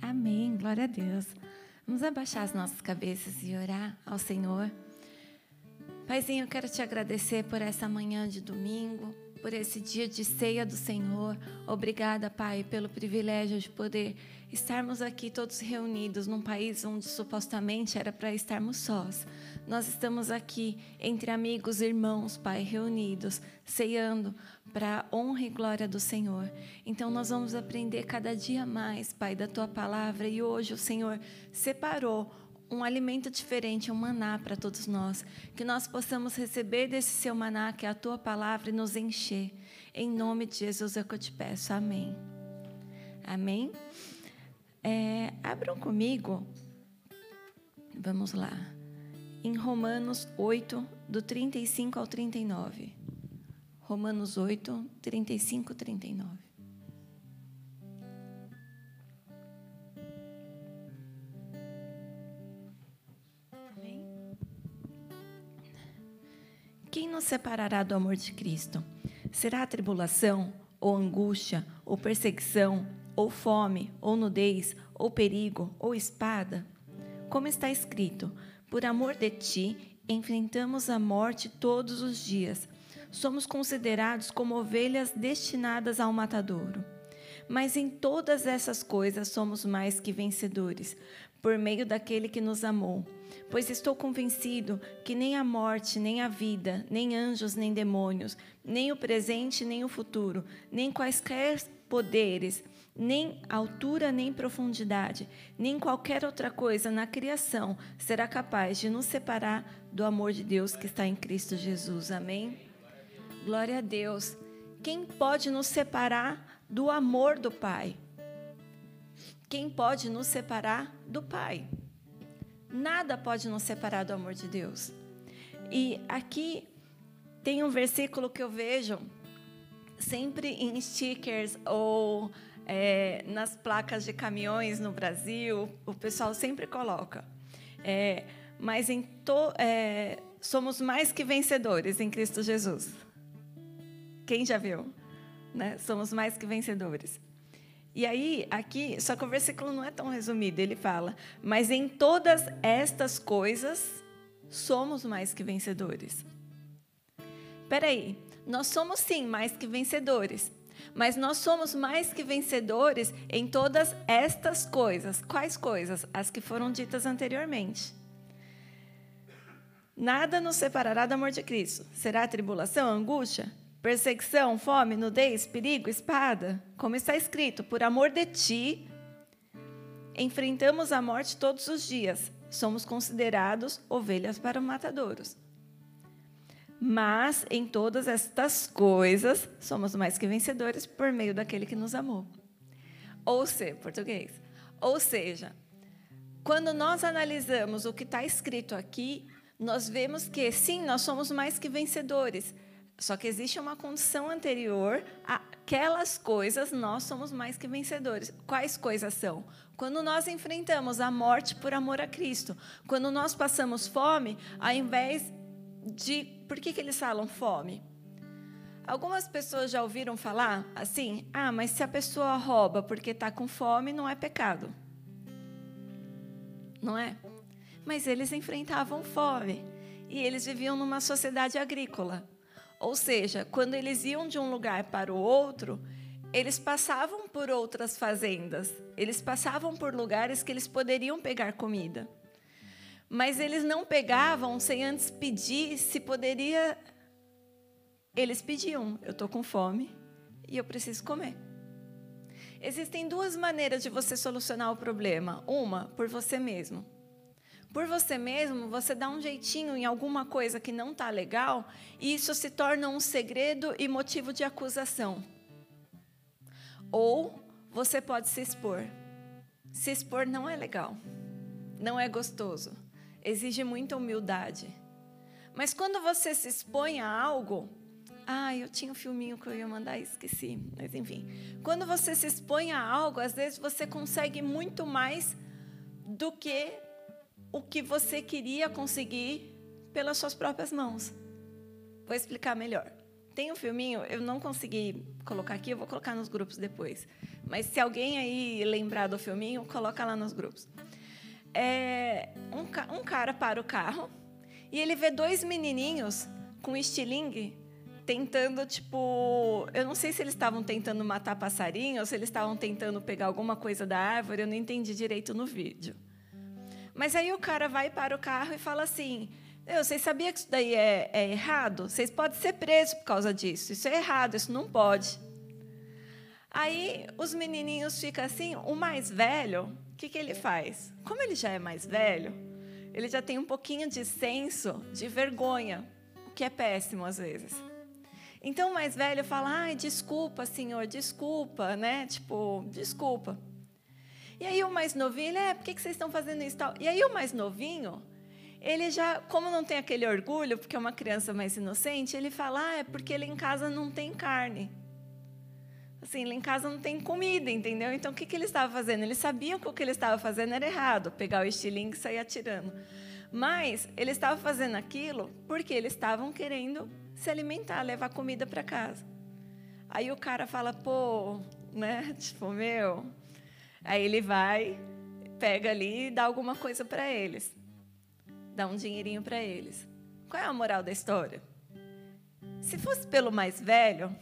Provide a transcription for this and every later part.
Amém, glória a Deus. Vamos abaixar as nossas cabeças e orar ao Senhor. Paizinho, eu quero te agradecer por essa manhã de domingo, por esse dia de ceia do Senhor. Obrigada, Pai, pelo privilégio de poder estarmos aqui todos reunidos num país onde supostamente era para estarmos sós. Nós estamos aqui entre amigos, irmãos, Pai, reunidos, ceando para a honra e glória do Senhor. Então nós vamos aprender cada dia mais, Pai, da tua palavra e hoje o Senhor separou um alimento diferente, um maná para todos nós. Que nós possamos receber desse seu maná, que é a tua palavra, e nos encher. Em nome de Jesus é que eu te peço. Amém. Amém. É, abram comigo. Vamos lá em Romanos 8, do 35 ao 39. Romanos 8, 35 e 39. Quem nos separará do amor de Cristo? Será a tribulação, ou angústia, ou perseguição, ou fome, ou nudez, ou perigo, ou espada? Como está escrito: por amor de ti, enfrentamos a morte todos os dias. Somos considerados como ovelhas destinadas ao matadouro. Mas em todas essas coisas somos mais que vencedores, por meio daquele que nos amou. Pois estou convencido que nem a morte, nem a vida, nem anjos, nem demônios, nem o presente, nem o futuro, nem quaisquer poderes, nem altura nem profundidade, nem qualquer outra coisa na criação será capaz de nos separar do amor de Deus que está em Cristo Jesus. Amém? Glória a Deus. Quem pode nos separar do amor do Pai? Quem pode nos separar do Pai? Nada pode nos separar do amor de Deus. E aqui tem um versículo que eu vejo sempre em stickers ou é, nas placas de caminhões no Brasil, o pessoal sempre coloca. É, mas em to, é, somos mais que vencedores em Cristo Jesus. Quem já viu? Né? Somos mais que vencedores. E aí, aqui, só que o versículo não é tão resumido, ele fala: Mas em todas estas coisas somos mais que vencedores. Peraí, nós somos sim mais que vencedores, mas nós somos mais que vencedores em todas estas coisas. Quais coisas? As que foram ditas anteriormente. Nada nos separará do amor de Cristo. Será tribulação, angústia, perseguição, fome, nudez, perigo, espada? Como está escrito, por amor de ti, enfrentamos a morte todos os dias. Somos considerados ovelhas para matadouros. Mas em todas estas coisas somos mais que vencedores por meio daquele que nos amou. Ou seja, português. Ou seja, quando nós analisamos o que está escrito aqui, nós vemos que sim, nós somos mais que vencedores. Só que existe uma condição anterior aquelas coisas, nós somos mais que vencedores. Quais coisas são? Quando nós enfrentamos a morte por amor a Cristo, quando nós passamos fome, ao invés de por que, que eles falam fome. Algumas pessoas já ouviram falar assim: ah, mas se a pessoa rouba porque está com fome, não é pecado. Não é? Mas eles enfrentavam fome e eles viviam numa sociedade agrícola. Ou seja, quando eles iam de um lugar para o outro, eles passavam por outras fazendas, eles passavam por lugares que eles poderiam pegar comida. Mas eles não pegavam sem antes pedir se poderia. Eles pediam: eu estou com fome e eu preciso comer. Existem duas maneiras de você solucionar o problema. Uma, por você mesmo. Por você mesmo, você dá um jeitinho em alguma coisa que não está legal e isso se torna um segredo e motivo de acusação. Ou você pode se expor. Se expor não é legal, não é gostoso exige muita humildade. Mas quando você se expõe a algo, ah, eu tinha um filminho que eu ia mandar e esqueci, mas enfim. Quando você se expõe a algo, às vezes você consegue muito mais do que o que você queria conseguir pelas suas próprias mãos. Vou explicar melhor. Tem um filminho, eu não consegui colocar aqui, eu vou colocar nos grupos depois. Mas se alguém aí lembrar do filminho, coloca lá nos grupos. É, um, um cara para o carro e ele vê dois menininhos com estilingue tentando, tipo. Eu não sei se eles estavam tentando matar passarinho ou se eles estavam tentando pegar alguma coisa da árvore, eu não entendi direito no vídeo. Mas aí o cara vai para o carro e fala assim: vocês sabiam que isso daí é, é errado? Vocês podem ser presos por causa disso. Isso é errado, isso não pode. Aí os menininhos ficam assim. O mais velho, o que, que ele faz? Como ele já é mais velho, ele já tem um pouquinho de senso de vergonha, o que é péssimo às vezes. Então o mais velho fala: ai, desculpa, senhor, desculpa, né? Tipo, desculpa. E aí o mais novinho, ele, é, por que vocês estão fazendo isso tal? E aí o mais novinho, ele já, como não tem aquele orgulho, porque é uma criança mais inocente, ele fala, ah, é porque ele em casa não tem carne. Assim, lá em casa não tem comida, entendeu? Então, o que, que ele estava fazendo? Ele sabia que o que ele estava fazendo era errado, pegar o estilingue e sair atirando. Mas ele estava fazendo aquilo porque eles estavam querendo se alimentar, levar comida para casa. Aí o cara fala, pô, né? Tipo, meu. Aí ele vai, pega ali e dá alguma coisa para eles. Dá um dinheirinho para eles. Qual é a moral da história? Se fosse pelo mais velho,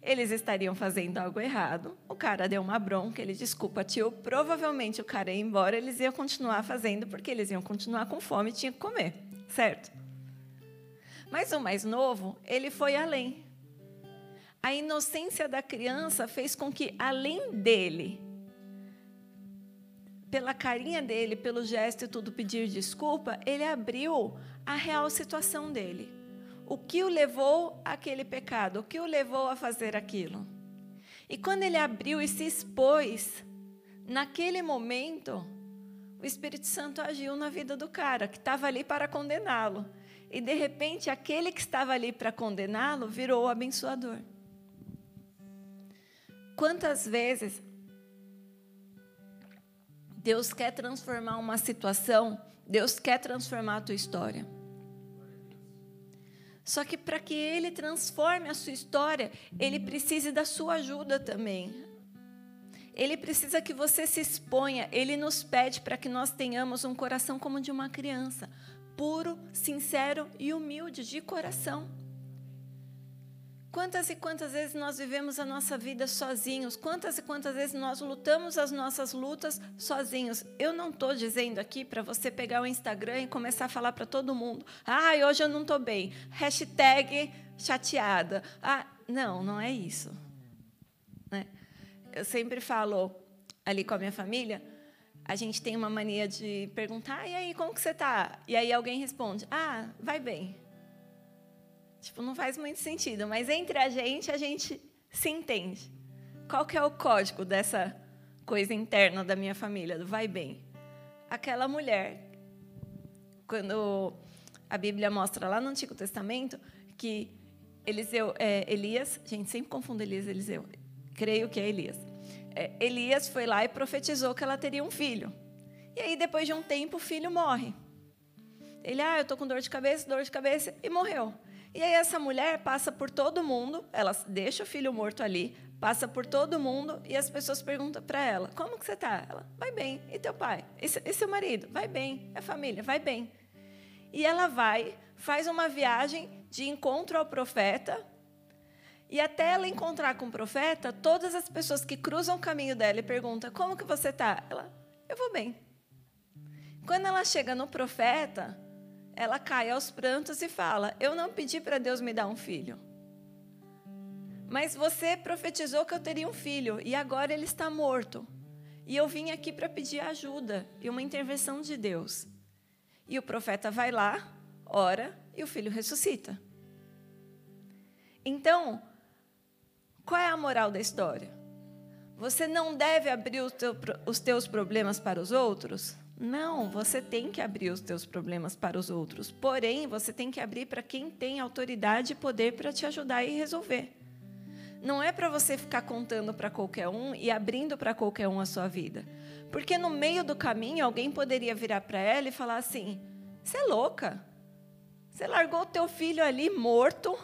eles estariam fazendo algo errado. O cara deu uma bronca, ele desculpa, tio. Provavelmente o cara ia embora, eles iam continuar fazendo, porque eles iam continuar com fome e tinham que comer, certo? Mas o mais novo, ele foi além. A inocência da criança fez com que, além dele, pela carinha dele, pelo gesto e tudo, pedir desculpa, ele abriu a real situação dele. O que o levou àquele pecado? O que o levou a fazer aquilo? E quando ele abriu e se expôs, naquele momento, o Espírito Santo agiu na vida do cara que estava ali para condená-lo. E de repente, aquele que estava ali para condená-lo virou o abençoador. Quantas vezes Deus quer transformar uma situação, Deus quer transformar a tua história. Só que para que ele transforme a sua história, ele precisa da sua ajuda também. Ele precisa que você se exponha. Ele nos pede para que nós tenhamos um coração como de uma criança, puro, sincero e humilde de coração. Quantas e quantas vezes nós vivemos a nossa vida sozinhos? Quantas e quantas vezes nós lutamos as nossas lutas sozinhos? Eu não estou dizendo aqui para você pegar o Instagram e começar a falar para todo mundo: ah, hoje eu não estou bem. Hashtag chateada. Ah, não, não é isso. Né? Eu sempre falo ali com a minha família, a gente tem uma mania de perguntar: e aí, como que você está? E aí alguém responde: ah, vai bem. Tipo, não faz muito sentido, mas entre a gente, a gente se entende. Qual que é o código dessa coisa interna da minha família, do vai bem? Aquela mulher, quando a Bíblia mostra lá no Antigo Testamento que Eliseu, é, Elias, gente, sempre confundo Elias e Eliseu, creio que é Elias. É, Elias foi lá e profetizou que ela teria um filho. E aí, depois de um tempo, o filho morre. Ele, ah, eu estou com dor de cabeça, dor de cabeça, e morreu. E aí essa mulher passa por todo mundo, ela deixa o filho morto ali, passa por todo mundo e as pessoas perguntam para ela: Como que você está? Ela: Vai bem. E teu pai? E seu marido? Vai bem. É família? Vai bem. E ela vai, faz uma viagem de encontro ao profeta. E até ela encontrar com o profeta, todas as pessoas que cruzam o caminho dela e perguntam: Como que você está? Ela: Eu vou bem. Quando ela chega no profeta, ela cai aos prantos e fala: Eu não pedi para Deus me dar um filho. Mas você profetizou que eu teria um filho e agora ele está morto. E eu vim aqui para pedir ajuda e uma intervenção de Deus. E o profeta vai lá, ora e o filho ressuscita. Então, qual é a moral da história? Você não deve abrir os teus problemas para os outros? Não, você tem que abrir os teus problemas para os outros. Porém, você tem que abrir para quem tem autoridade e poder para te ajudar e resolver. Não é para você ficar contando para qualquer um e abrindo para qualquer um a sua vida. Porque no meio do caminho alguém poderia virar para ela e falar assim: "Você é louca? Você largou o teu filho ali morto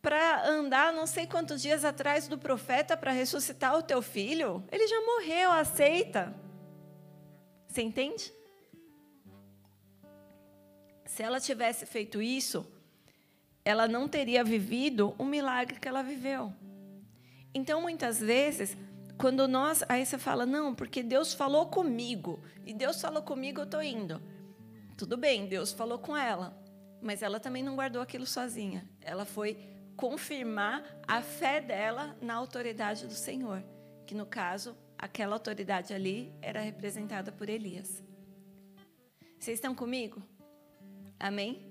para andar não sei quantos dias atrás do profeta para ressuscitar o teu filho? Ele já morreu, aceita. Você entende? Se ela tivesse feito isso, ela não teria vivido o milagre que ela viveu. Então, muitas vezes, quando nós. Aí você fala, não, porque Deus falou comigo. E Deus falou comigo, eu estou indo. Tudo bem, Deus falou com ela. Mas ela também não guardou aquilo sozinha. Ela foi confirmar a fé dela na autoridade do Senhor. Que no caso, aquela autoridade ali era representada por Elias. Vocês estão comigo? Amém?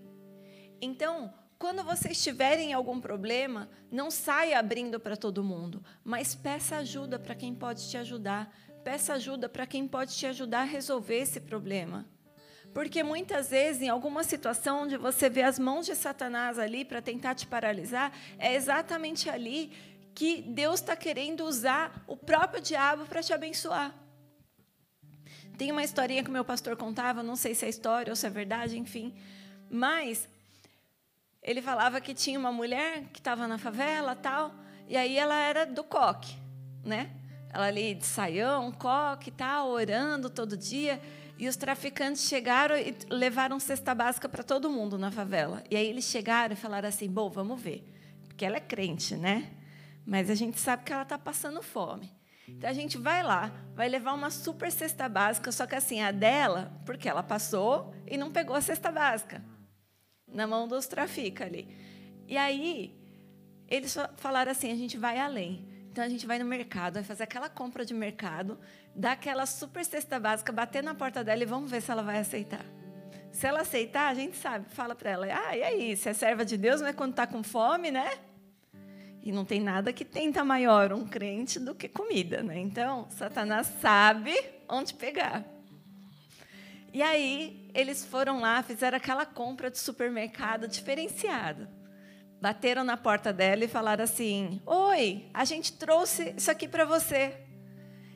Então, quando vocês tiverem algum problema, não saia abrindo para todo mundo, mas peça ajuda para quem pode te ajudar. Peça ajuda para quem pode te ajudar a resolver esse problema. Porque muitas vezes, em alguma situação onde você vê as mãos de Satanás ali para tentar te paralisar, é exatamente ali que Deus está querendo usar o próprio diabo para te abençoar. Tem uma historinha que o meu pastor contava, não sei se é história ou se é verdade, enfim. Mas ele falava que tinha uma mulher que estava na favela tal, e aí ela era do coque, né? Ela ali de saião, coque tal, orando todo dia. E os traficantes chegaram e levaram cesta básica para todo mundo na favela. E aí eles chegaram e falaram assim: bom, vamos ver. Porque ela é crente, né? Mas a gente sabe que ela está passando fome. Então a gente vai lá, vai levar uma super cesta básica, só que assim, a dela, porque ela passou e não pegou a cesta básica na mão dos trafica ali. E aí, eles falaram assim: a gente vai além. Então, a gente vai no mercado, vai fazer aquela compra de mercado, dar aquela super cesta básica, bater na porta dela e vamos ver se ela vai aceitar. Se ela aceitar, a gente sabe, fala para ela: ah, e aí, se é serva de Deus, não é quando está com fome, né? E não tem nada que tenta maior um crente do que comida, né? Então, Satanás sabe onde pegar. E aí, eles foram lá, fizeram aquela compra de supermercado diferenciada. Bateram na porta dela e falaram assim: Oi, a gente trouxe isso aqui para você.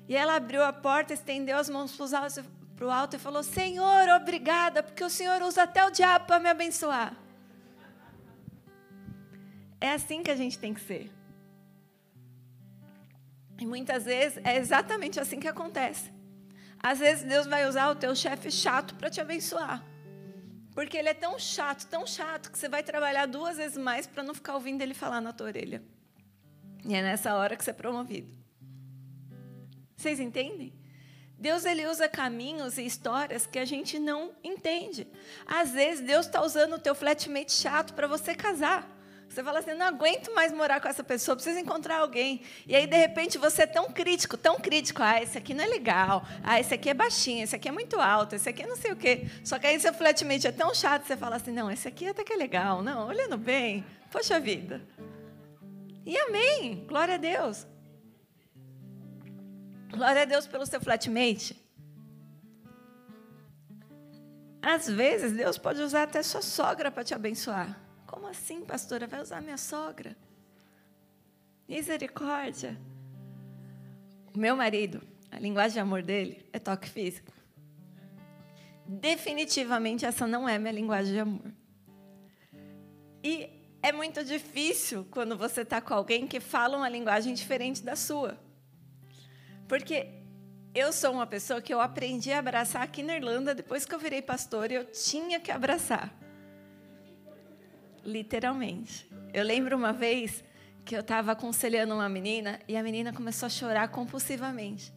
E ela abriu a porta, estendeu as mãos para o alto e falou: Senhor, obrigada, porque o Senhor usa até o diabo para me abençoar. É assim que a gente tem que ser. E muitas vezes é exatamente assim que acontece. Às vezes Deus vai usar o teu chefe chato para te abençoar. Porque ele é tão chato, tão chato, que você vai trabalhar duas vezes mais para não ficar ouvindo ele falar na tua orelha. E é nessa hora que você é promovido. Vocês entendem? Deus ele usa caminhos e histórias que a gente não entende. Às vezes Deus está usando o teu flatmate chato para você casar. Você fala assim, não aguento mais morar com essa pessoa, preciso encontrar alguém. E aí, de repente, você é tão crítico, tão crítico. Ah, esse aqui não é legal. Ah, esse aqui é baixinho, esse aqui é muito alto, esse aqui é não sei o quê. Só que aí seu flatmate é tão chato, você fala assim, não, esse aqui até que é legal. Não, olhando bem, poxa vida. E amém, glória a Deus. Glória a Deus pelo seu flatmate. Às vezes, Deus pode usar até sua sogra para te abençoar. Como assim, pastora? Vai usar minha sogra? Misericórdia. O meu marido, a linguagem de amor dele é toque físico. Definitivamente essa não é minha linguagem de amor. E é muito difícil quando você está com alguém que fala uma linguagem diferente da sua. Porque eu sou uma pessoa que eu aprendi a abraçar aqui na Irlanda depois que eu virei pastor, eu tinha que abraçar. Literalmente. Eu lembro uma vez que eu estava aconselhando uma menina e a menina começou a chorar compulsivamente.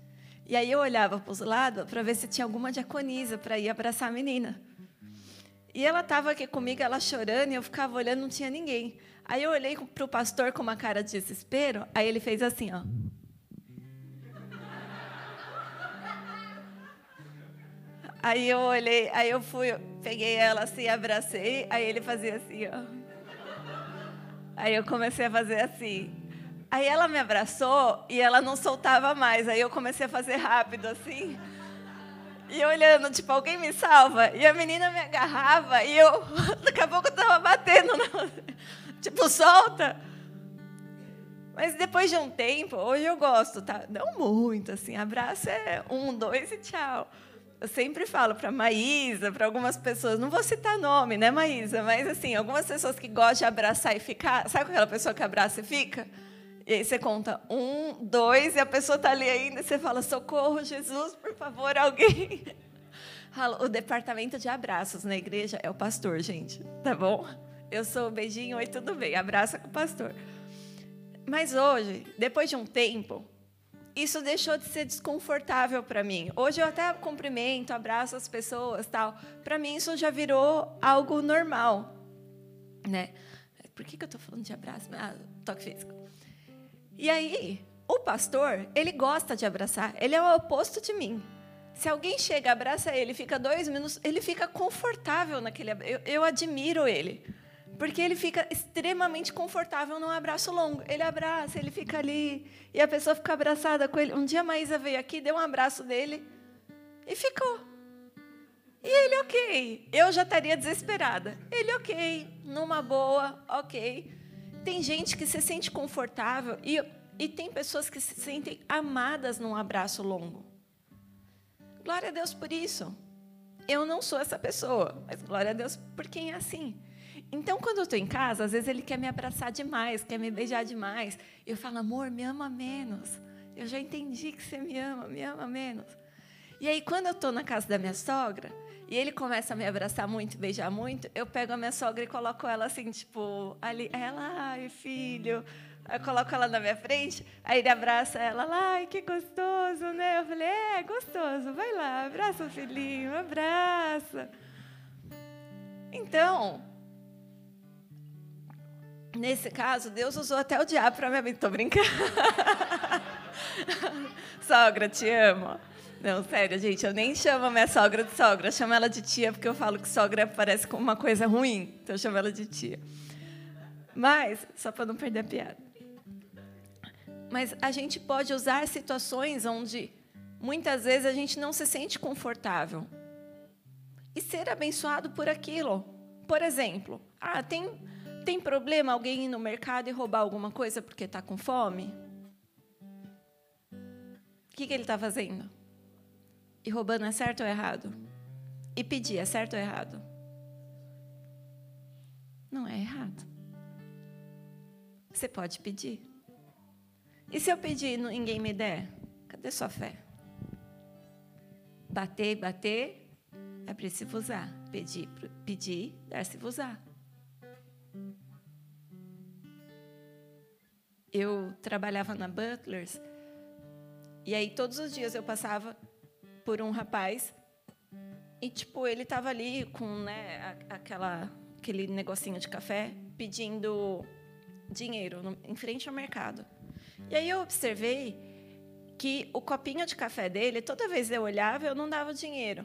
E aí eu olhava para os lados para ver se tinha alguma diaconisa para ir abraçar a menina. E ela estava aqui comigo, ela chorando, e eu ficava olhando, não tinha ninguém. Aí eu olhei para o pastor com uma cara de desespero, aí ele fez assim, ó. Aí eu olhei, aí eu fui, peguei ela assim, abracei, aí ele fazia assim, ó. Aí eu comecei a fazer assim. Aí ela me abraçou e ela não soltava mais. Aí eu comecei a fazer rápido assim. E olhando, tipo, alguém me salva. E a menina me agarrava e eu, daqui a pouco eu tava batendo. Na... Tipo, solta. Mas depois de um tempo, hoje eu gosto, tá? Não muito, assim. Abraço é um, dois e tchau. Eu sempre falo para Maísa, para algumas pessoas, não vou citar nome, né, Maísa? Mas, assim, algumas pessoas que gostam de abraçar e ficar. Sabe aquela pessoa que abraça e fica? E aí você conta um, dois, e a pessoa está ali ainda, e você fala: socorro, Jesus, por favor, alguém. O departamento de abraços na igreja é o pastor, gente, tá bom? Eu sou o beijinho, oi, tudo bem, abraça com o pastor. Mas hoje, depois de um tempo, isso deixou de ser desconfortável para mim. Hoje eu até cumprimento, abraço as pessoas, tal. Para mim isso já virou algo normal, né? Por que, que eu estou falando de abraço? Ah, toque físico. E aí, o pastor, ele gosta de abraçar. Ele é o oposto de mim. Se alguém chega, abraça ele, fica dois minutos, ele fica confortável naquele. Eu, eu admiro ele. Porque ele fica extremamente confortável num abraço longo. Ele abraça, ele fica ali, e a pessoa fica abraçada com ele. Um dia a Maísa veio aqui, deu um abraço dele e ficou. E ele, ok. Eu já estaria desesperada. Ele, ok. Numa boa, ok. Tem gente que se sente confortável e, e tem pessoas que se sentem amadas num abraço longo. Glória a Deus por isso. Eu não sou essa pessoa, mas glória a Deus por quem é assim. Então, quando eu estou em casa, às vezes ele quer me abraçar demais, quer me beijar demais. Eu falo, amor, me ama menos. Eu já entendi que você me ama, me ama menos. E aí, quando eu estou na casa da minha sogra, e ele começa a me abraçar muito, beijar muito, eu pego a minha sogra e coloco ela assim, tipo, ali, ela, ai, filho. Eu coloco ela na minha frente, aí ele abraça ela, ai, que gostoso, né? Eu falei, é, gostoso, vai lá, abraça o filhinho, abraça. Então, Nesse caso, Deus usou até o diabo para me abençoar. Estou brincando. sogra, te amo. Não, sério, gente, eu nem chamo minha sogra de sogra, eu chamo ela de tia, porque eu falo que sogra parece como uma coisa ruim, então eu chamo ela de tia. Mas, só para não perder a piada. Mas a gente pode usar situações onde muitas vezes a gente não se sente confortável e ser abençoado por aquilo. Por exemplo, ah, tem tem problema alguém ir no mercado e roubar alguma coisa porque está com fome? O que, que ele está fazendo? E roubando é certo ou errado? E pedir é certo ou errado? Não é errado. Você pode pedir. E se eu pedir e ninguém me der? Cadê sua fé? Bater, bater, é preciso usar. Pedir, pedir, dar-se usar. Eu trabalhava na Butlers e aí todos os dias eu passava por um rapaz e tipo ele estava ali com né aquela aquele negocinho de café pedindo dinheiro no, em frente ao mercado. E aí eu observei que o copinho de café dele toda vez eu olhava eu não dava dinheiro.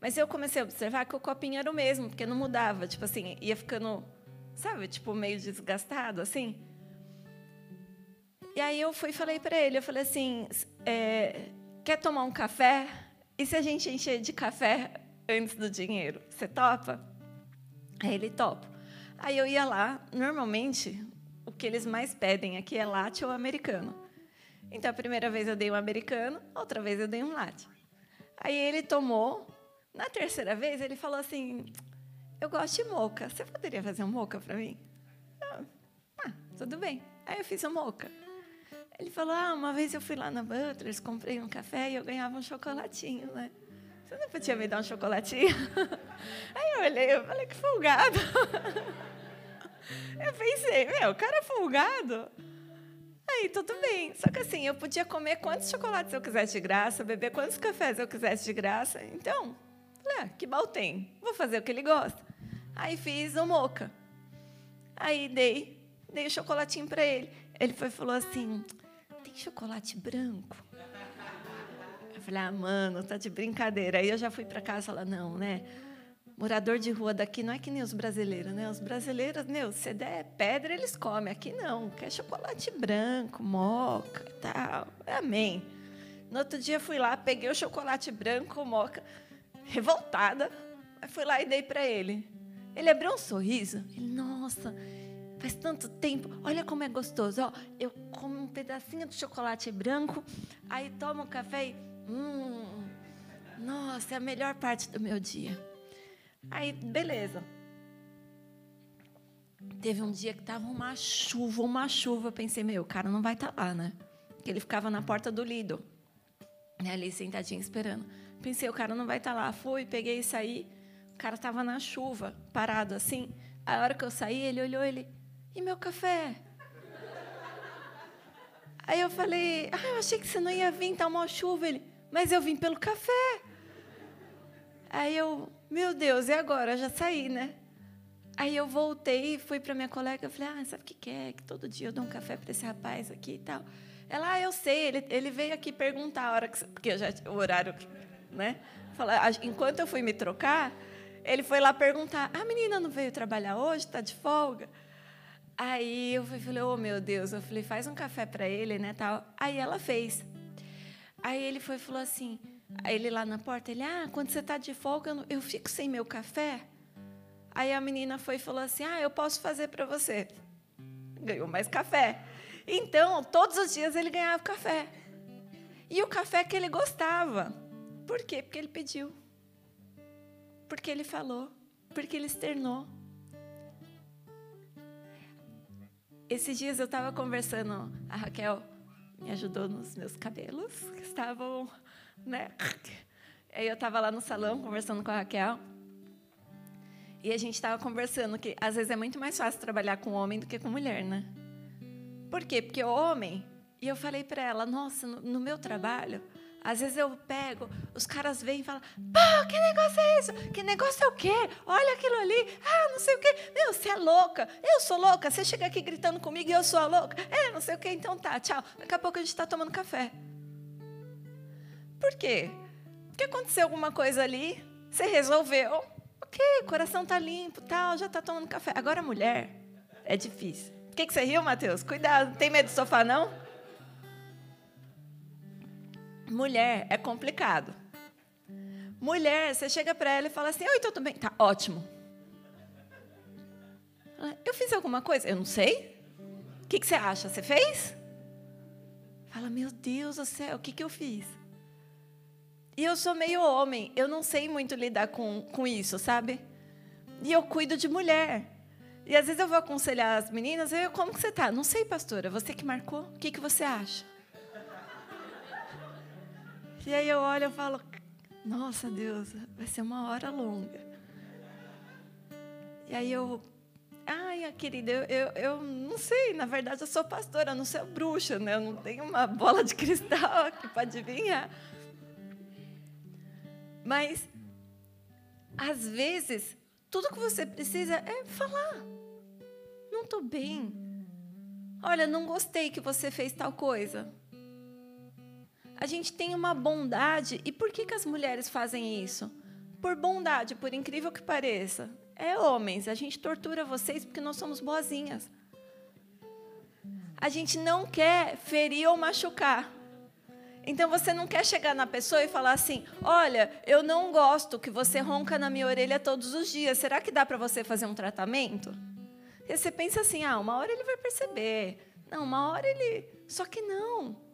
Mas eu comecei a observar que o copinho era o mesmo porque não mudava tipo assim ia ficando sabe tipo meio desgastado assim e aí eu fui falei para ele, eu falei assim, é, quer tomar um café? E se a gente encher de café antes do dinheiro? Você topa? Aí ele topa. Aí eu ia lá, normalmente, o que eles mais pedem aqui é latte ou americano. Então, a primeira vez eu dei um americano, outra vez eu dei um latte. Aí ele tomou. Na terceira vez, ele falou assim: Eu gosto de moca. Você poderia fazer um moca para mim? Ah, tudo bem. Aí eu fiz um moca. Ele falou: Ah, uma vez eu fui lá na Butlers, comprei um café e eu ganhava um chocolatinho, né? Você não podia me dar um chocolatinho? Aí eu olhei, eu falei: Que folgado. Eu pensei: Meu, o cara é folgado. Aí, tudo bem. Só que assim, eu podia comer quantos chocolates eu quisesse de graça, beber quantos cafés eu quisesse de graça. Então, falei, ah, que mal tem. Vou fazer o que ele gosta. Aí fiz o moca. Aí dei, dei o chocolatinho para ele. Ele foi falou assim: chocolate branco? Eu falei, ah, mano, tá de brincadeira. Aí eu já fui para casa falei, não, né? Morador de rua daqui não é que nem os brasileiros, né? Os brasileiros, meu, se der pedra, eles comem. Aqui não, quer chocolate branco, moca tal. Amém. No outro dia fui lá, peguei o chocolate branco, moca, revoltada. Aí fui lá e dei para ele. Ele abriu um sorriso. Ele, nossa, Faz tanto tempo. Olha como é gostoso. Ó, eu como um pedacinho de chocolate branco, aí tomo um café e. Hum, Nossa, é a melhor parte do meu dia. Aí, beleza. Teve um dia que tava uma chuva, uma chuva. Eu pensei, meu, o cara não vai estar tá lá, né? Porque ele ficava na porta do Lido, né, ali sentadinho esperando. Pensei, o cara não vai estar tá lá. Fui, peguei e saí. O cara tava na chuva, parado assim. A hora que eu saí, ele olhou, ele, e meu café? Aí eu falei, ah, eu achei que você não ia vir, tá uma chuva. Ele, mas eu vim pelo café. Aí eu, meu Deus, e agora? Eu já saí, né? Aí eu voltei, fui para minha colega, falei, ah, sabe o que, é? Que todo dia eu dou um café para esse rapaz aqui e tal. Ela, ah, eu sei, ele, ele veio aqui perguntar a hora que. Porque já, o horário, né? Fala, enquanto eu fui me trocar, ele foi lá perguntar: a menina não veio trabalhar hoje? Está de folga? Aí eu falei: oh meu Deus, eu falei: faz um café para ele, né? Tal. Aí ela fez. Aí ele foi falou assim: ele lá na porta, ele: ah, quando você está de folga, eu fico sem meu café. Aí a menina foi e falou assim: ah, eu posso fazer para você. Ganhou mais café. Então, todos os dias ele ganhava café. E o café que ele gostava. Por quê? Porque ele pediu. Porque ele falou. Porque ele externou. Esses dias eu estava conversando, a Raquel me ajudou nos meus cabelos, que estavam, né? Aí eu estava lá no salão conversando com a Raquel. E a gente estava conversando que às vezes é muito mais fácil trabalhar com homem do que com mulher, né? Por quê? Porque o homem, e eu falei para ela, nossa, no, no, meu trabalho, às vezes eu pego, os caras vêm e falam, pô, que negócio é isso? Que negócio é o quê? Olha aquilo ali, ah, não sei o quê. Meu, você é louca, eu sou louca, você chega aqui gritando comigo e eu sou a louca. É, não sei o quê, então tá, tchau. Daqui a pouco a gente está tomando café. Por quê? Porque aconteceu alguma coisa ali, você resolveu, ok, o coração está limpo, tal, já está tomando café. Agora, mulher, é difícil. Por que, que você riu, Matheus? Cuidado, não tem medo do sofá, não? Mulher é complicado. Mulher, você chega para ela e fala assim: Oi, tudo bem? Tá ótimo. Eu fiz alguma coisa? Eu não sei. O que, que você acha? Você fez? Fala, meu Deus do céu, o que, que eu fiz? E eu sou meio homem, eu não sei muito lidar com, com isso, sabe? E eu cuido de mulher. E às vezes eu vou aconselhar as meninas, eu, como que você está? Não sei, pastora, você que marcou, o que, que você acha? E aí eu olho e falo, nossa Deus, vai ser uma hora longa. E aí eu, ai, querida, eu, eu, eu não sei, na verdade eu sou pastora, eu não sou bruxa, né? Eu não tenho uma bola de cristal aqui para adivinhar. Mas, às vezes, tudo que você precisa é falar. Não estou bem. Olha, não gostei que você fez tal coisa. A gente tem uma bondade. E por que, que as mulheres fazem isso? Por bondade, por incrível que pareça. É homens, a gente tortura vocês porque nós somos boazinhas. A gente não quer ferir ou machucar. Então você não quer chegar na pessoa e falar assim: olha, eu não gosto que você ronca na minha orelha todos os dias. Será que dá para você fazer um tratamento? E você pensa assim: ah, uma hora ele vai perceber. Não, uma hora ele. Só que não.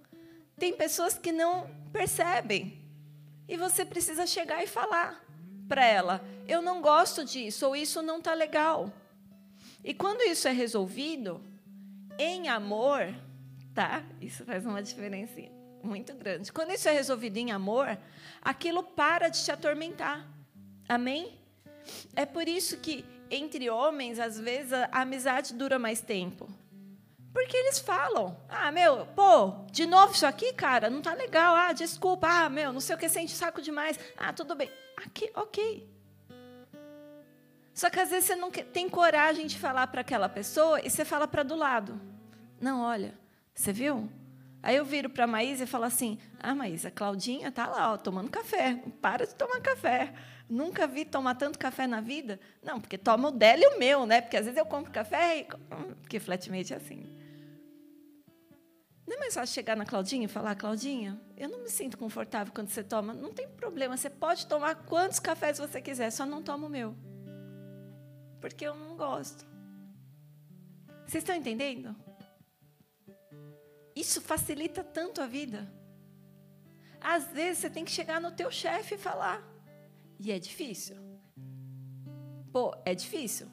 Tem pessoas que não percebem. E você precisa chegar e falar para ela: eu não gosto disso, ou isso não está legal. E quando isso é resolvido, em amor, tá? Isso faz uma diferença muito grande. Quando isso é resolvido em amor, aquilo para de te atormentar. Amém? É por isso que entre homens, às vezes, a amizade dura mais tempo. Porque eles falam: ah, meu, pô, de novo isso aqui, cara, não tá legal. Ah, desculpa, ah, meu, não sei o que, sente saco demais. Ah, tudo bem. Aqui, ok. Só que às vezes você não tem coragem de falar para aquela pessoa e você fala para do lado. Não, olha, você viu? Aí eu viro para a Maísa e falo assim: Ah, Maísa, a Claudinha tá lá, ó, tomando café. Para de tomar café. Nunca vi tomar tanto café na vida. Não, porque toma o dela e o meu, né? Porque às vezes eu compro café e. Porque flatmate é assim. Não é mais fácil chegar na Claudinha e falar: Claudinha, eu não me sinto confortável quando você toma. Não tem problema, você pode tomar quantos cafés você quiser, só não toma o meu. Porque eu não gosto. Vocês estão entendendo? Isso facilita tanto a vida. Às vezes você tem que chegar no teu chefe e falar. E é difícil. Pô, é difícil.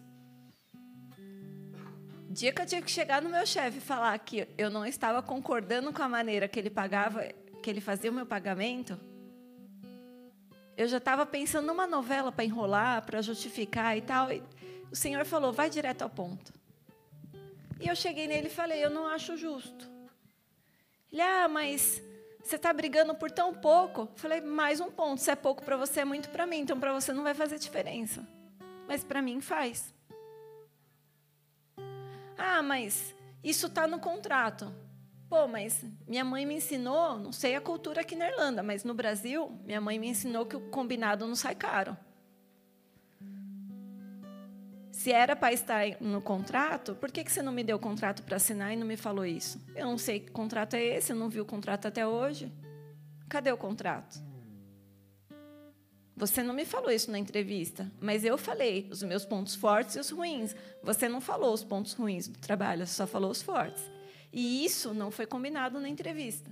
Dia que eu tive que chegar no meu chefe e falar que eu não estava concordando com a maneira que ele pagava, que ele fazia o meu pagamento, eu já estava pensando numa novela para enrolar, para justificar e tal. E o Senhor falou: vai direto ao ponto. E eu cheguei nele e falei: eu não acho justo. Ele, ah, mas você está brigando por tão pouco? Eu falei: mais um ponto. Se é pouco para você, é muito para mim. Então, para você não vai fazer diferença. Mas para mim faz. Ah, mas isso está no contrato. Pô, mas minha mãe me ensinou, não sei a cultura aqui na Irlanda, mas no Brasil, minha mãe me ensinou que o combinado não sai caro. Se era para estar no contrato, por que, que você não me deu o contrato para assinar e não me falou isso? Eu não sei que contrato é esse, eu não vi o contrato até hoje. Cadê o contrato? Você não me falou isso na entrevista, mas eu falei os meus pontos fortes e os ruins. Você não falou os pontos ruins do trabalho, você só falou os fortes. E isso não foi combinado na entrevista.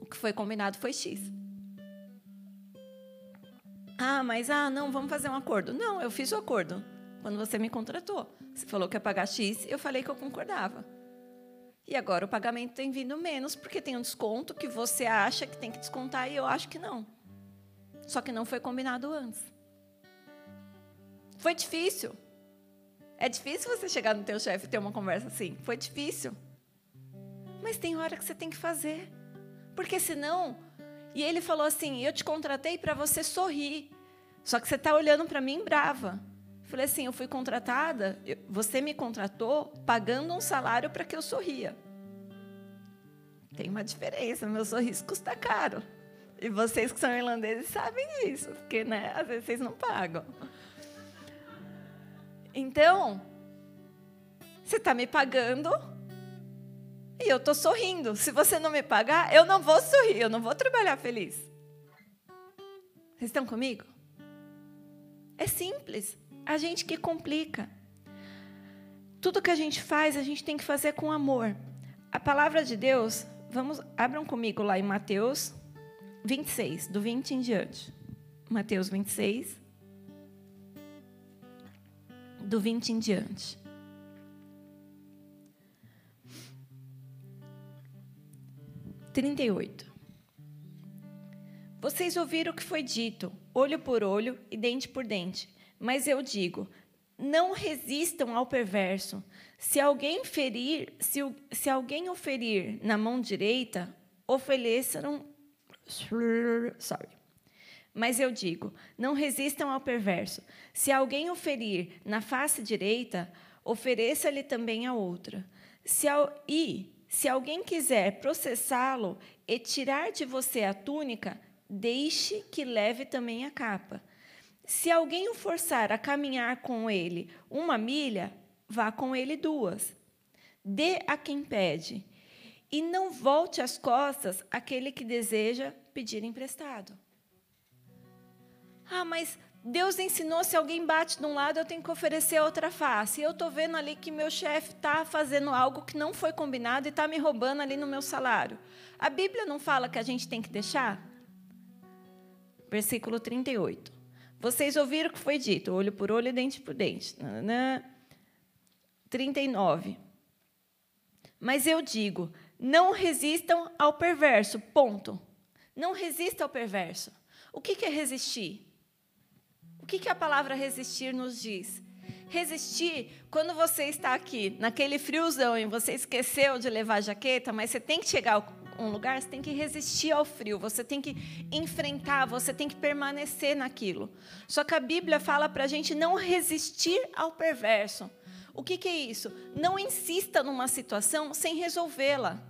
O que foi combinado foi X. Ah, mas ah, não, vamos fazer um acordo. Não, eu fiz o acordo quando você me contratou. Você falou que ia pagar X, eu falei que eu concordava. E agora o pagamento tem vindo menos porque tem um desconto que você acha que tem que descontar e eu acho que não. Só que não foi combinado antes. Foi difícil. É difícil você chegar no teu chefe e ter uma conversa assim. Foi difícil. Mas tem hora que você tem que fazer. Porque senão. E ele falou assim: Eu te contratei para você sorrir. Só que você está olhando para mim brava. Eu falei assim: Eu fui contratada, você me contratou pagando um salário para que eu sorria. Tem uma diferença, meu sorriso custa caro. E vocês que são irlandeses sabem disso, porque né, às vezes vocês não pagam. Então, você está me pagando e eu estou sorrindo. Se você não me pagar, eu não vou sorrir, eu não vou trabalhar feliz. Vocês estão comigo? É simples. A gente que complica. Tudo que a gente faz, a gente tem que fazer com amor. A palavra de Deus, vamos, abram comigo lá em Mateus 26, do 20 em diante. Mateus 26, do 20 em diante. Trinta e oito. Vocês ouviram o que foi dito, olho por olho e dente por dente. Mas eu digo, não resistam ao perverso. Se alguém ferir, se, se alguém o ferir na mão direita, ofereçam Sorry. Mas eu digo: não resistam ao perverso. Se alguém o ferir na face direita, ofereça-lhe também a outra. Se ao, e, se alguém quiser processá-lo e tirar de você a túnica, deixe que leve também a capa. Se alguém o forçar a caminhar com ele uma milha, vá com ele duas. Dê a quem pede. E não volte as costas àquele que deseja pedir emprestado. Ah, mas Deus ensinou se alguém bate de um lado, eu tenho que oferecer a outra face. Eu estou vendo ali que meu chefe está fazendo algo que não foi combinado e está me roubando ali no meu salário. A Bíblia não fala que a gente tem que deixar? Versículo 38. Vocês ouviram o que foi dito, olho por olho e dente por dente. 39. Mas eu digo, não resistam ao perverso, ponto. Não resista ao perverso. O que é resistir? O que a palavra resistir nos diz? Resistir quando você está aqui, naquele friozão, e você esqueceu de levar a jaqueta, mas você tem que chegar a um lugar, você tem que resistir ao frio, você tem que enfrentar, você tem que permanecer naquilo. Só que a Bíblia fala para a gente não resistir ao perverso. O que, que é isso? Não insista numa situação sem resolvê-la.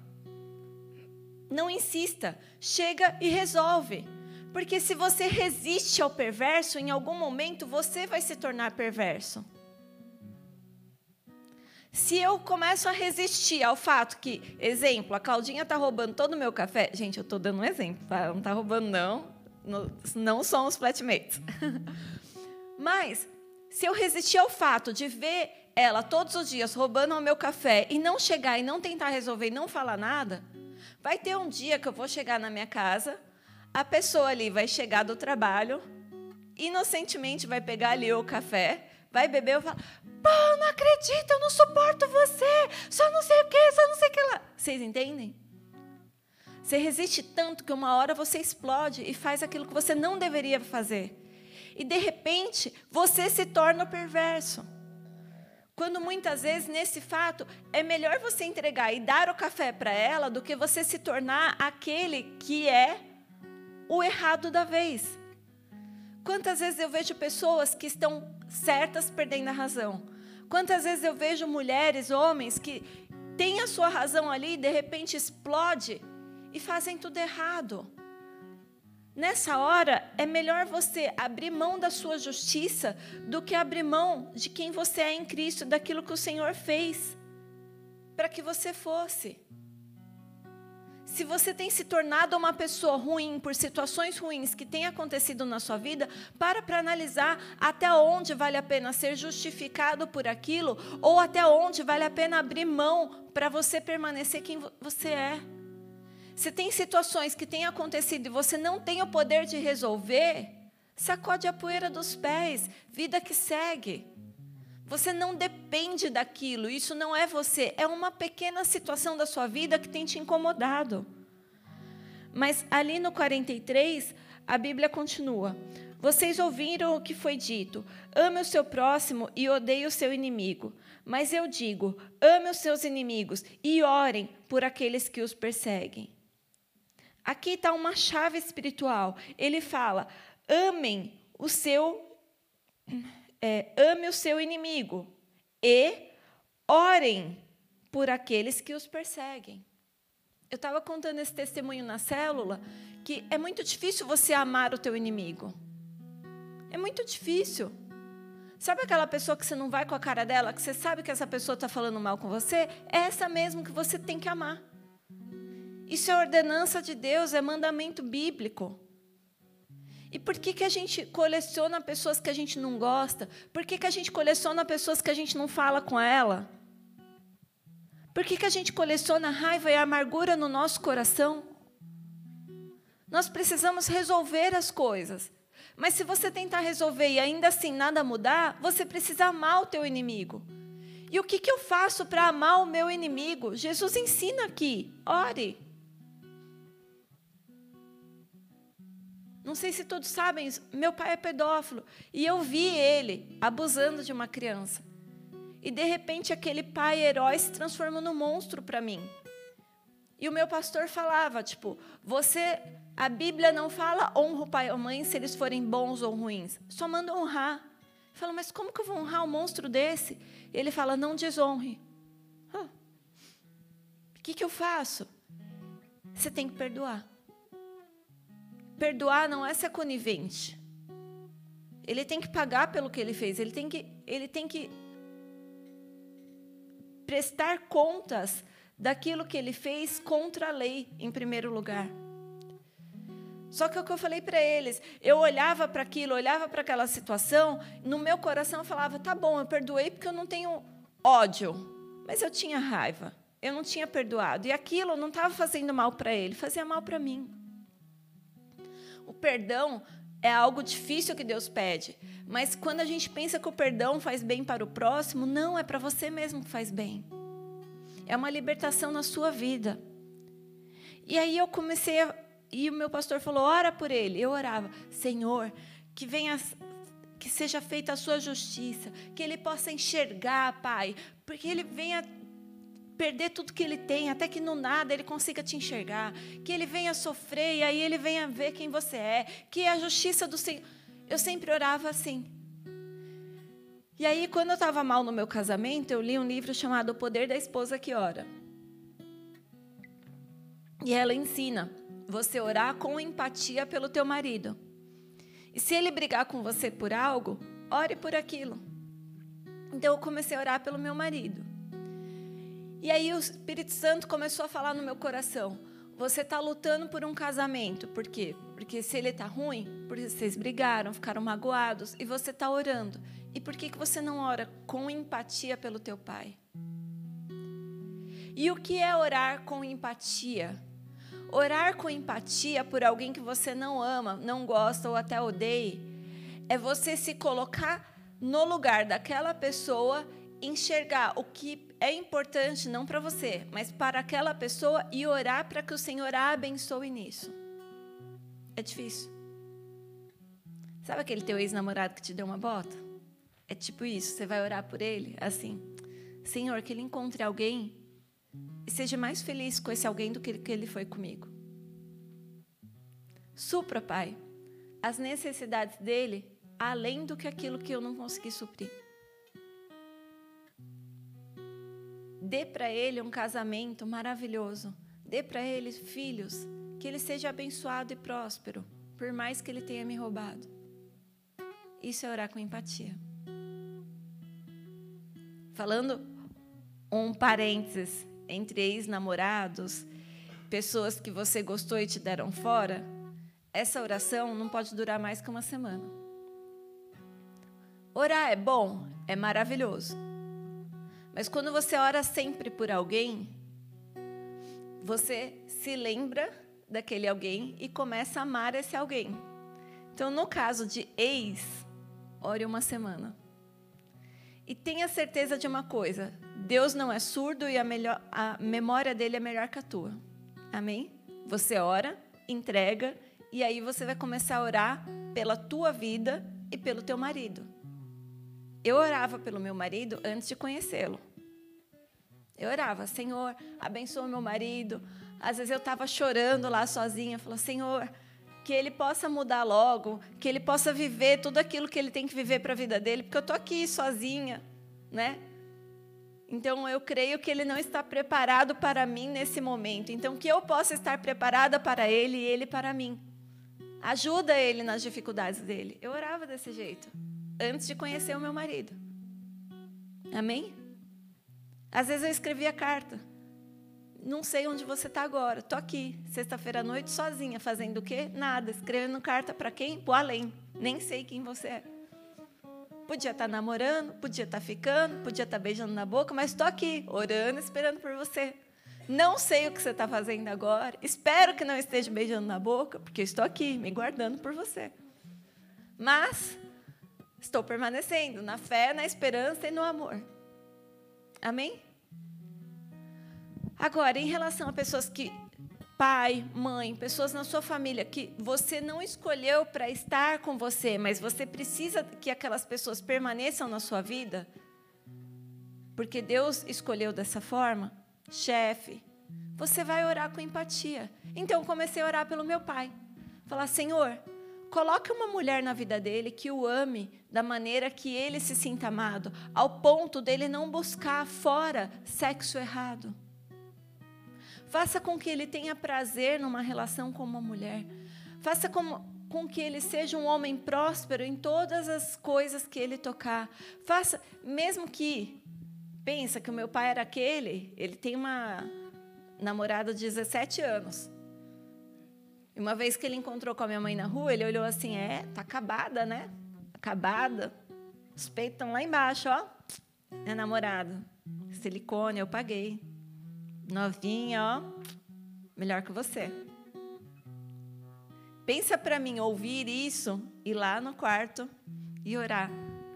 Não insista, chega e resolve. Porque se você resiste ao perverso, em algum momento você vai se tornar perverso. Se eu começo a resistir ao fato que, exemplo, a Claudinha está roubando todo o meu café. Gente, eu estou dando um exemplo, tá? Não está roubando, não. Não são os flatmates. Mas, se eu resistir ao fato de ver ela todos os dias roubando o meu café e não chegar e não tentar resolver e não falar nada, Vai ter um dia que eu vou chegar na minha casa, a pessoa ali vai chegar do trabalho, inocentemente vai pegar ali o café, vai beber e falar: Pô, não acredito, eu não suporto você, só não sei o que, só não sei o que lá. Vocês entendem? Você resiste tanto que uma hora você explode e faz aquilo que você não deveria fazer. E de repente, você se torna perverso. Quando muitas vezes, nesse fato, é melhor você entregar e dar o café para ela do que você se tornar aquele que é o errado da vez. Quantas vezes eu vejo pessoas que estão certas perdendo a razão? Quantas vezes eu vejo mulheres, homens que têm a sua razão ali e de repente explode e fazem tudo errado? Nessa hora, é melhor você abrir mão da sua justiça do que abrir mão de quem você é em Cristo, daquilo que o Senhor fez para que você fosse. Se você tem se tornado uma pessoa ruim por situações ruins que têm acontecido na sua vida, para para analisar até onde vale a pena ser justificado por aquilo ou até onde vale a pena abrir mão para você permanecer quem você é. Se tem situações que têm acontecido e você não tem o poder de resolver, sacode a poeira dos pés, vida que segue. Você não depende daquilo, isso não é você, é uma pequena situação da sua vida que tem te incomodado. Mas ali no 43, a Bíblia continua: Vocês ouviram o que foi dito: ame o seu próximo e odeie o seu inimigo. Mas eu digo: ame os seus inimigos e orem por aqueles que os perseguem. Aqui está uma chave espiritual. Ele fala: amem o seu, é, ame o seu inimigo e orem por aqueles que os perseguem. Eu estava contando esse testemunho na célula que é muito difícil você amar o teu inimigo. É muito difícil. Sabe aquela pessoa que você não vai com a cara dela, que você sabe que essa pessoa está falando mal com você? É essa mesmo que você tem que amar. Isso é ordenança de Deus, é mandamento bíblico. E por que, que a gente coleciona pessoas que a gente não gosta? Por que, que a gente coleciona pessoas que a gente não fala com ela? Por que, que a gente coleciona raiva e amargura no nosso coração? Nós precisamos resolver as coisas. Mas se você tentar resolver e ainda assim nada mudar, você precisa amar o teu inimigo. E o que, que eu faço para amar o meu inimigo? Jesus ensina aqui. Ore. Não sei se todos sabem isso. Meu pai é pedófilo. E eu vi ele abusando de uma criança. E de repente aquele pai herói se transformou num monstro para mim. E o meu pastor falava, tipo, você, a Bíblia não fala honra o pai ou a mãe se eles forem bons ou ruins. Só manda honrar. Fala, mas como que eu vou honrar um monstro desse? Ele fala, não desonre. O que, que eu faço? Você tem que perdoar. Perdoar não é ser conivente. Ele tem que pagar pelo que ele fez, ele tem que, ele tem que prestar contas daquilo que ele fez contra a lei, em primeiro lugar. Só que o que eu falei para eles, eu olhava para aquilo, olhava para aquela situação, no meu coração eu falava: tá bom, eu perdoei porque eu não tenho ódio, mas eu tinha raiva, eu não tinha perdoado. E aquilo não estava fazendo mal para ele, fazia mal para mim. O perdão é algo difícil que Deus pede, mas quando a gente pensa que o perdão faz bem para o próximo, não, é para você mesmo que faz bem. É uma libertação na sua vida. E aí eu comecei a, e o meu pastor falou: "Ora por ele". Eu orava: "Senhor, que venha que seja feita a sua justiça, que ele possa enxergar, Pai, porque ele venha perder tudo que ele tem, até que no nada ele consiga te enxergar, que ele venha sofrer e aí ele venha ver quem você é, que a justiça do Senhor. Eu sempre orava assim. E aí, quando eu estava mal no meu casamento, eu li um livro chamado O Poder da Esposa que Ora. E ela ensina você orar com empatia pelo teu marido. E se ele brigar com você por algo, ore por aquilo. Então eu comecei a orar pelo meu marido. E aí o Espírito Santo começou a falar no meu coração: você está lutando por um casamento. Por quê? Porque se ele está ruim, porque vocês brigaram, ficaram magoados, e você está orando. E por que, que você não ora com empatia pelo teu pai? E o que é orar com empatia? Orar com empatia por alguém que você não ama, não gosta ou até odeia, é você se colocar no lugar daquela pessoa, enxergar o que é importante não para você, mas para aquela pessoa e orar para que o Senhor a abençoe nisso. É difícil. Sabe aquele teu ex-namorado que te deu uma bota? É tipo isso, você vai orar por ele assim: Senhor, que ele encontre alguém e seja mais feliz com esse alguém do que ele foi comigo. Supra, Pai, as necessidades dele além do que aquilo que eu não consegui suprir. Dê para ele um casamento maravilhoso. Dê para ele filhos, que ele seja abençoado e próspero, por mais que ele tenha me roubado. Isso é orar com empatia. Falando um parênteses entre ex-namorados, pessoas que você gostou e te deram fora, essa oração não pode durar mais que uma semana. Orar é bom, é maravilhoso. Mas quando você ora sempre por alguém, você se lembra daquele alguém e começa a amar esse alguém. Então, no caso de ex, ore uma semana. E tenha certeza de uma coisa: Deus não é surdo e a, melhor, a memória dele é melhor que a tua. Amém? Você ora, entrega, e aí você vai começar a orar pela tua vida e pelo teu marido. Eu orava pelo meu marido antes de conhecê-lo. Eu orava, Senhor, abençoa meu marido. Às vezes eu estava chorando lá sozinha, falava, Senhor, que ele possa mudar logo, que ele possa viver tudo aquilo que ele tem que viver para a vida dele, porque eu estou aqui sozinha, né? Então eu creio que ele não está preparado para mim nesse momento. Então que eu possa estar preparada para ele e ele para mim. Ajuda ele nas dificuldades dele. Eu orava desse jeito antes de conhecer o meu marido. Amém? Às vezes eu escrevia carta. Não sei onde você está agora. Estou aqui, sexta-feira à noite, sozinha, fazendo o quê? Nada. Escrevendo carta para quem? Para além. Nem sei quem você é. Podia estar tá namorando, podia estar tá ficando, podia estar tá beijando na boca, mas estou aqui, orando, esperando por você. Não sei o que você está fazendo agora. Espero que não esteja beijando na boca, porque estou aqui, me guardando por você. Mas Estou permanecendo na fé, na esperança e no amor. Amém? Agora, em relação a pessoas que pai, mãe, pessoas na sua família que você não escolheu para estar com você, mas você precisa que aquelas pessoas permaneçam na sua vida, porque Deus escolheu dessa forma, chefe, você vai orar com empatia. Então, comecei a orar pelo meu pai. Falar, Senhor, Coloque uma mulher na vida dele que o ame da maneira que ele se sinta amado, ao ponto dele não buscar fora sexo errado. Faça com que ele tenha prazer numa relação com uma mulher. Faça com, com que ele seja um homem próspero em todas as coisas que ele tocar. Faça, mesmo que pensa que o meu pai era aquele, ele tem uma namorada de 17 anos. E uma vez que ele encontrou com a minha mãe na rua, ele olhou assim: é, tá acabada, né? Acabada. Os peitos estão lá embaixo, ó. É namorado. Silicone, eu paguei. Novinha, ó. Melhor que você. Pensa para mim ouvir isso, ir lá no quarto e orar.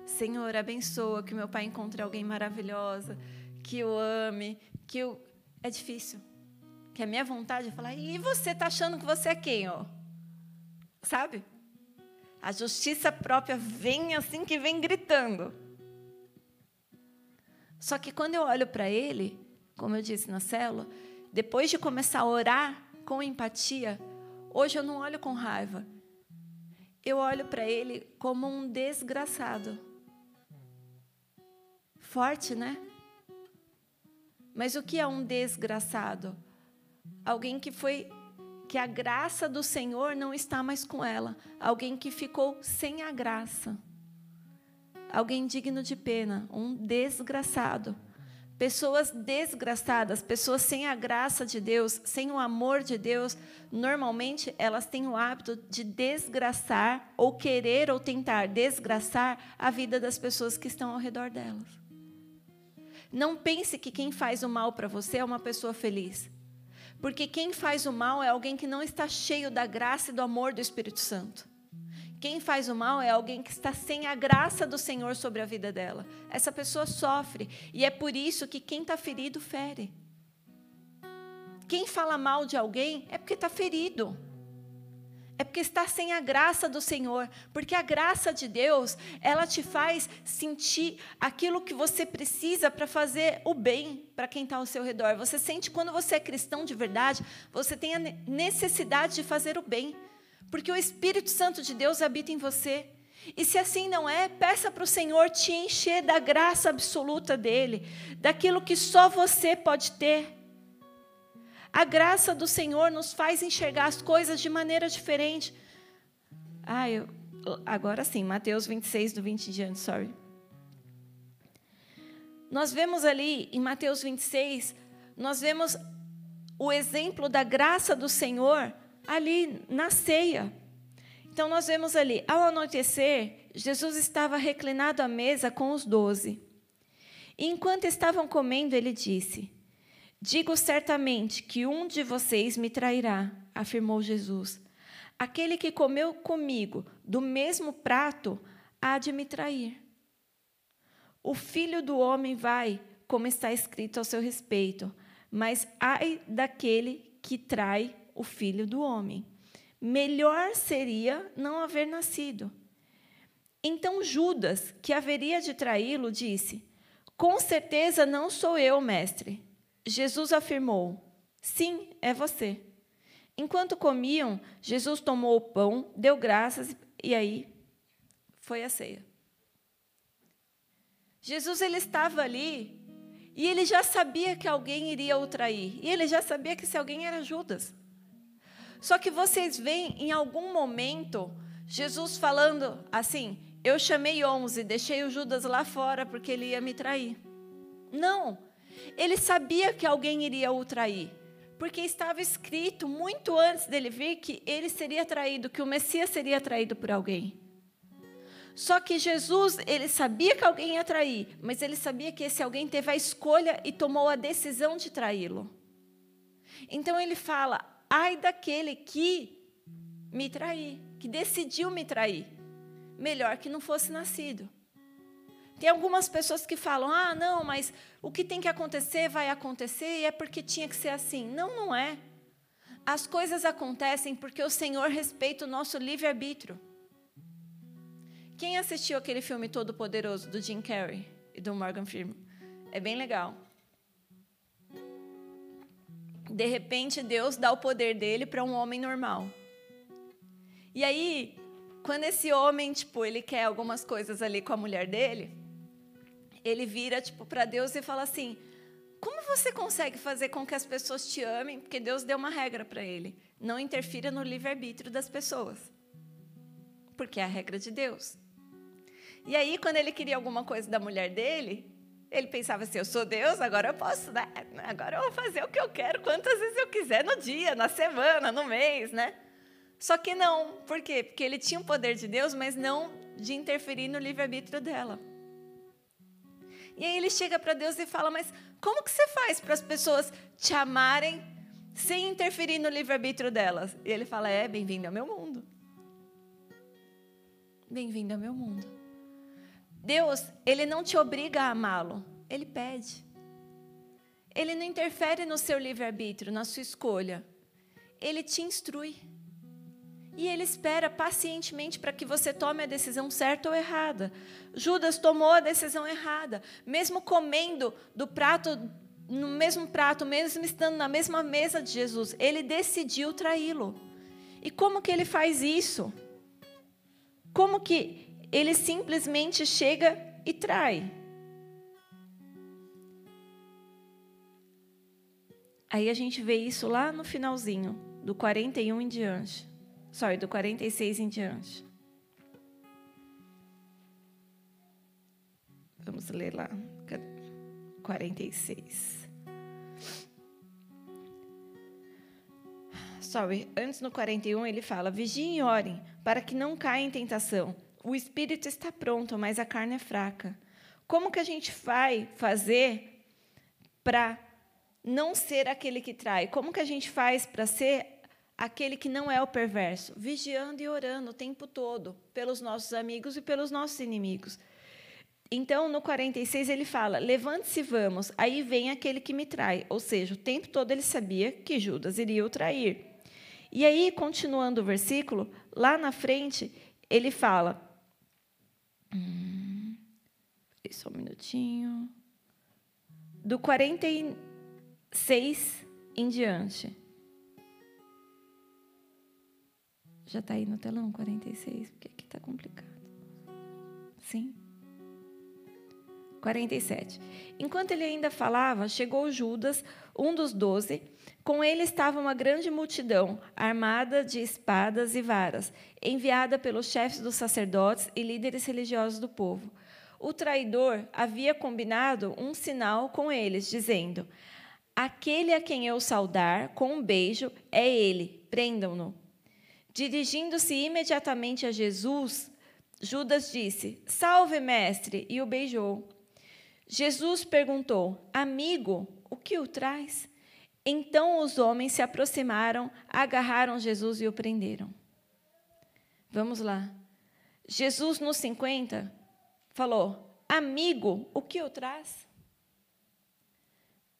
Senhor, abençoa que meu pai encontre alguém maravilhosa, que o ame, que eu. É difícil. Que a minha vontade é falar, e você está achando que você é quem? Ó? Sabe? A justiça própria vem assim que vem gritando. Só que quando eu olho para ele, como eu disse na célula, depois de começar a orar com empatia, hoje eu não olho com raiva. Eu olho para ele como um desgraçado. Forte, né? Mas o que é um desgraçado? Alguém que foi que a graça do Senhor não está mais com ela, alguém que ficou sem a graça. Alguém digno de pena, um desgraçado. Pessoas desgraçadas, pessoas sem a graça de Deus, sem o amor de Deus, normalmente elas têm o hábito de desgraçar ou querer ou tentar desgraçar a vida das pessoas que estão ao redor delas. Não pense que quem faz o mal para você é uma pessoa feliz. Porque quem faz o mal é alguém que não está cheio da graça e do amor do Espírito Santo. Quem faz o mal é alguém que está sem a graça do Senhor sobre a vida dela. Essa pessoa sofre. E é por isso que quem está ferido fere. Quem fala mal de alguém é porque está ferido. É porque está sem a graça do Senhor, porque a graça de Deus, ela te faz sentir aquilo que você precisa para fazer o bem para quem está ao seu redor. Você sente quando você é cristão de verdade, você tem a necessidade de fazer o bem, porque o Espírito Santo de Deus habita em você. E se assim não é, peça para o Senhor te encher da graça absoluta dele, daquilo que só você pode ter. A graça do Senhor nos faz enxergar as coisas de maneira diferente. Ah, eu, agora sim, Mateus 26, do 20 em diante, sorry. Nós vemos ali em Mateus 26, nós vemos o exemplo da graça do Senhor ali na ceia. Então nós vemos ali, ao anoitecer, Jesus estava reclinado à mesa com os doze. E enquanto estavam comendo, ele disse: Digo certamente que um de vocês me trairá, afirmou Jesus. Aquele que comeu comigo do mesmo prato há de me trair. O filho do homem vai, como está escrito ao seu respeito, mas ai daquele que trai o filho do homem. Melhor seria não haver nascido. Então Judas, que haveria de traí-lo, disse: Com certeza não sou eu, mestre. Jesus afirmou: Sim, é você. Enquanto comiam, Jesus tomou o pão, deu graças e aí foi a ceia. Jesus ele estava ali e ele já sabia que alguém iria o trair. E ele já sabia que esse alguém era Judas. Só que vocês veem em algum momento Jesus falando assim: Eu chamei onze, deixei o Judas lá fora porque ele ia me trair. Não. Ele sabia que alguém iria o trair, porque estava escrito muito antes dele vir que ele seria traído, que o Messias seria traído por alguém. Só que Jesus, ele sabia que alguém ia trair, mas ele sabia que esse alguém teve a escolha e tomou a decisão de traí-lo. Então ele fala: ai daquele que me trair, que decidiu me trair. Melhor que não fosse nascido. Tem algumas pessoas que falam: ah, não, mas o que tem que acontecer vai acontecer e é porque tinha que ser assim. Não, não é. As coisas acontecem porque o Senhor respeita o nosso livre-arbítrio. Quem assistiu aquele filme Todo Poderoso do Jim Carrey e do Morgan Freeman? É bem legal. De repente, Deus dá o poder dele para um homem normal. E aí, quando esse homem, tipo, ele quer algumas coisas ali com a mulher dele, ele vira tipo para Deus e fala assim: Como você consegue fazer com que as pessoas te amem? Porque Deus deu uma regra para ele: não interfira no livre-arbítrio das pessoas. Porque é a regra de Deus. E aí, quando ele queria alguma coisa da mulher dele, ele pensava assim: eu sou Deus, agora eu posso, né? Agora eu vou fazer o que eu quero, quantas vezes eu quiser no dia, na semana, no mês, né? Só que não, por quê? Porque ele tinha o poder de Deus, mas não de interferir no livre-arbítrio dela. E aí ele chega para Deus e fala: Mas como que você faz para as pessoas te amarem sem interferir no livre-arbítrio delas? E ele fala: É, bem-vindo ao meu mundo. Bem-vindo ao meu mundo. Deus, ele não te obriga a amá-lo, ele pede. Ele não interfere no seu livre-arbítrio, na sua escolha. Ele te instrui. E ele espera pacientemente para que você tome a decisão certa ou errada. Judas tomou a decisão errada, mesmo comendo do prato no mesmo prato, mesmo estando na mesma mesa de Jesus, ele decidiu traí-lo. E como que ele faz isso? Como que ele simplesmente chega e trai? Aí a gente vê isso lá no finalzinho, do 41 em diante. Sorry, do 46 em diante. Vamos ler lá. 46. Sorry, antes no 41 ele fala: Vigiem e orem, para que não caia em tentação. O espírito está pronto, mas a carne é fraca. Como que a gente vai fazer para não ser aquele que trai? Como que a gente faz para ser aquele que não é o perverso? Vigiando e orando o tempo todo pelos nossos amigos e pelos nossos inimigos. Então, no 46, ele fala: Levante-se, vamos. Aí vem aquele que me trai. Ou seja, o tempo todo ele sabia que Judas iria o trair. E aí, continuando o versículo, lá na frente, ele fala. Hum, só um minutinho. Do 46 em diante. Já está aí no telão 46? Porque aqui está complicado. Sim? 47. Enquanto ele ainda falava, chegou Judas, um dos doze. Com ele estava uma grande multidão, armada de espadas e varas, enviada pelos chefes dos sacerdotes e líderes religiosos do povo. O traidor havia combinado um sinal com eles, dizendo: Aquele a quem eu saudar com um beijo é ele, prendam-no. Dirigindo-se imediatamente a Jesus, Judas disse: Salve, mestre, e o beijou. Jesus perguntou: Amigo, o que o traz? Então os homens se aproximaram, agarraram Jesus e o prenderam. Vamos lá. Jesus, nos 50, falou: Amigo, o que o traz?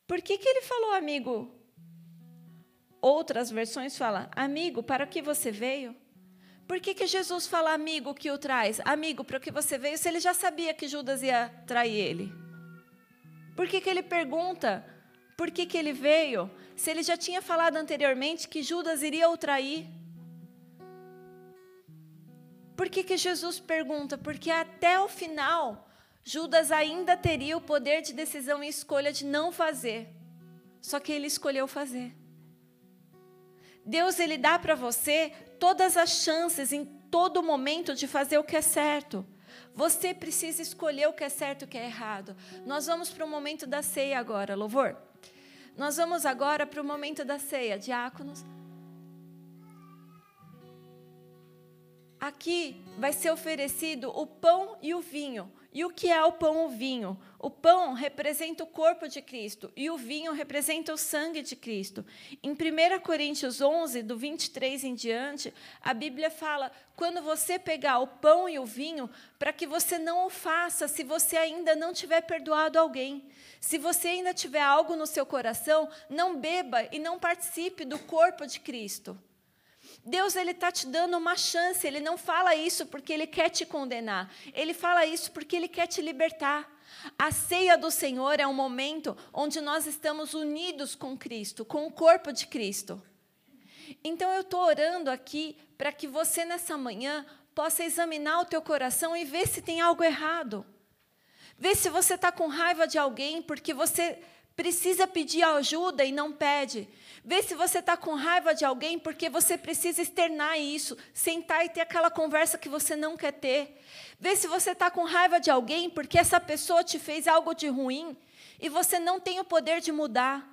Por que, que ele falou amigo? Outras versões falam: Amigo, para que você veio? Por que, que Jesus fala amigo que o traz? Amigo, para que você veio, se ele já sabia que Judas ia trair ele? Por que, que ele pergunta por que, que ele veio, se ele já tinha falado anteriormente que Judas iria o trair? Por que, que Jesus pergunta? Porque até o final, Judas ainda teria o poder de decisão e escolha de não fazer. Só que ele escolheu fazer. Deus ele dá para você todas as chances em todo momento de fazer o que é certo. Você precisa escolher o que é certo e o que é errado. Nós vamos para o momento da ceia agora, louvor. Nós vamos agora para o momento da ceia, diáconos. Aqui vai ser oferecido o pão e o vinho. E o que é o pão e o vinho? O pão representa o corpo de Cristo e o vinho representa o sangue de Cristo. Em 1 Coríntios 11, do 23 em diante, a Bíblia fala: quando você pegar o pão e o vinho, para que você não o faça se você ainda não tiver perdoado alguém. Se você ainda tiver algo no seu coração, não beba e não participe do corpo de Cristo. Deus ele está te dando uma chance. Ele não fala isso porque ele quer te condenar. Ele fala isso porque ele quer te libertar. A ceia do Senhor é um momento onde nós estamos unidos com Cristo, com o corpo de Cristo. Então eu estou orando aqui para que você nessa manhã possa examinar o teu coração e ver se tem algo errado. Ver se você está com raiva de alguém porque você precisa pedir ajuda e não pede. Vê se você está com raiva de alguém porque você precisa externar isso, sentar e ter aquela conversa que você não quer ter. Vê se você está com raiva de alguém porque essa pessoa te fez algo de ruim e você não tem o poder de mudar.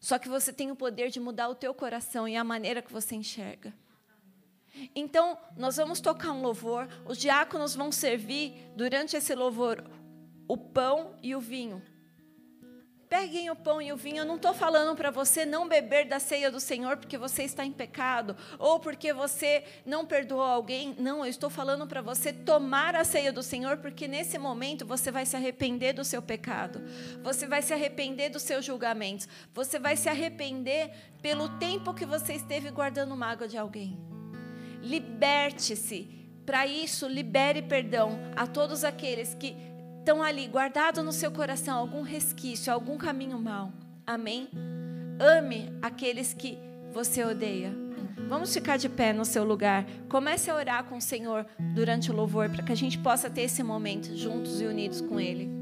Só que você tem o poder de mudar o teu coração e a maneira que você enxerga. Então, nós vamos tocar um louvor, os diáconos vão servir durante esse louvor o pão e o vinho. Peguem o pão e o vinho. Eu não estou falando para você não beber da ceia do Senhor porque você está em pecado ou porque você não perdoou alguém. Não, eu estou falando para você tomar a ceia do Senhor porque nesse momento você vai se arrepender do seu pecado. Você vai se arrepender dos seus julgamentos. Você vai se arrepender pelo tempo que você esteve guardando mágoa de alguém. Liberte-se. Para isso, libere perdão a todos aqueles que estão ali guardado no seu coração algum resquício, algum caminho mal. Amém? Ame aqueles que você odeia. Vamos ficar de pé no seu lugar. Comece a orar com o Senhor durante o louvor para que a gente possa ter esse momento juntos e unidos com Ele.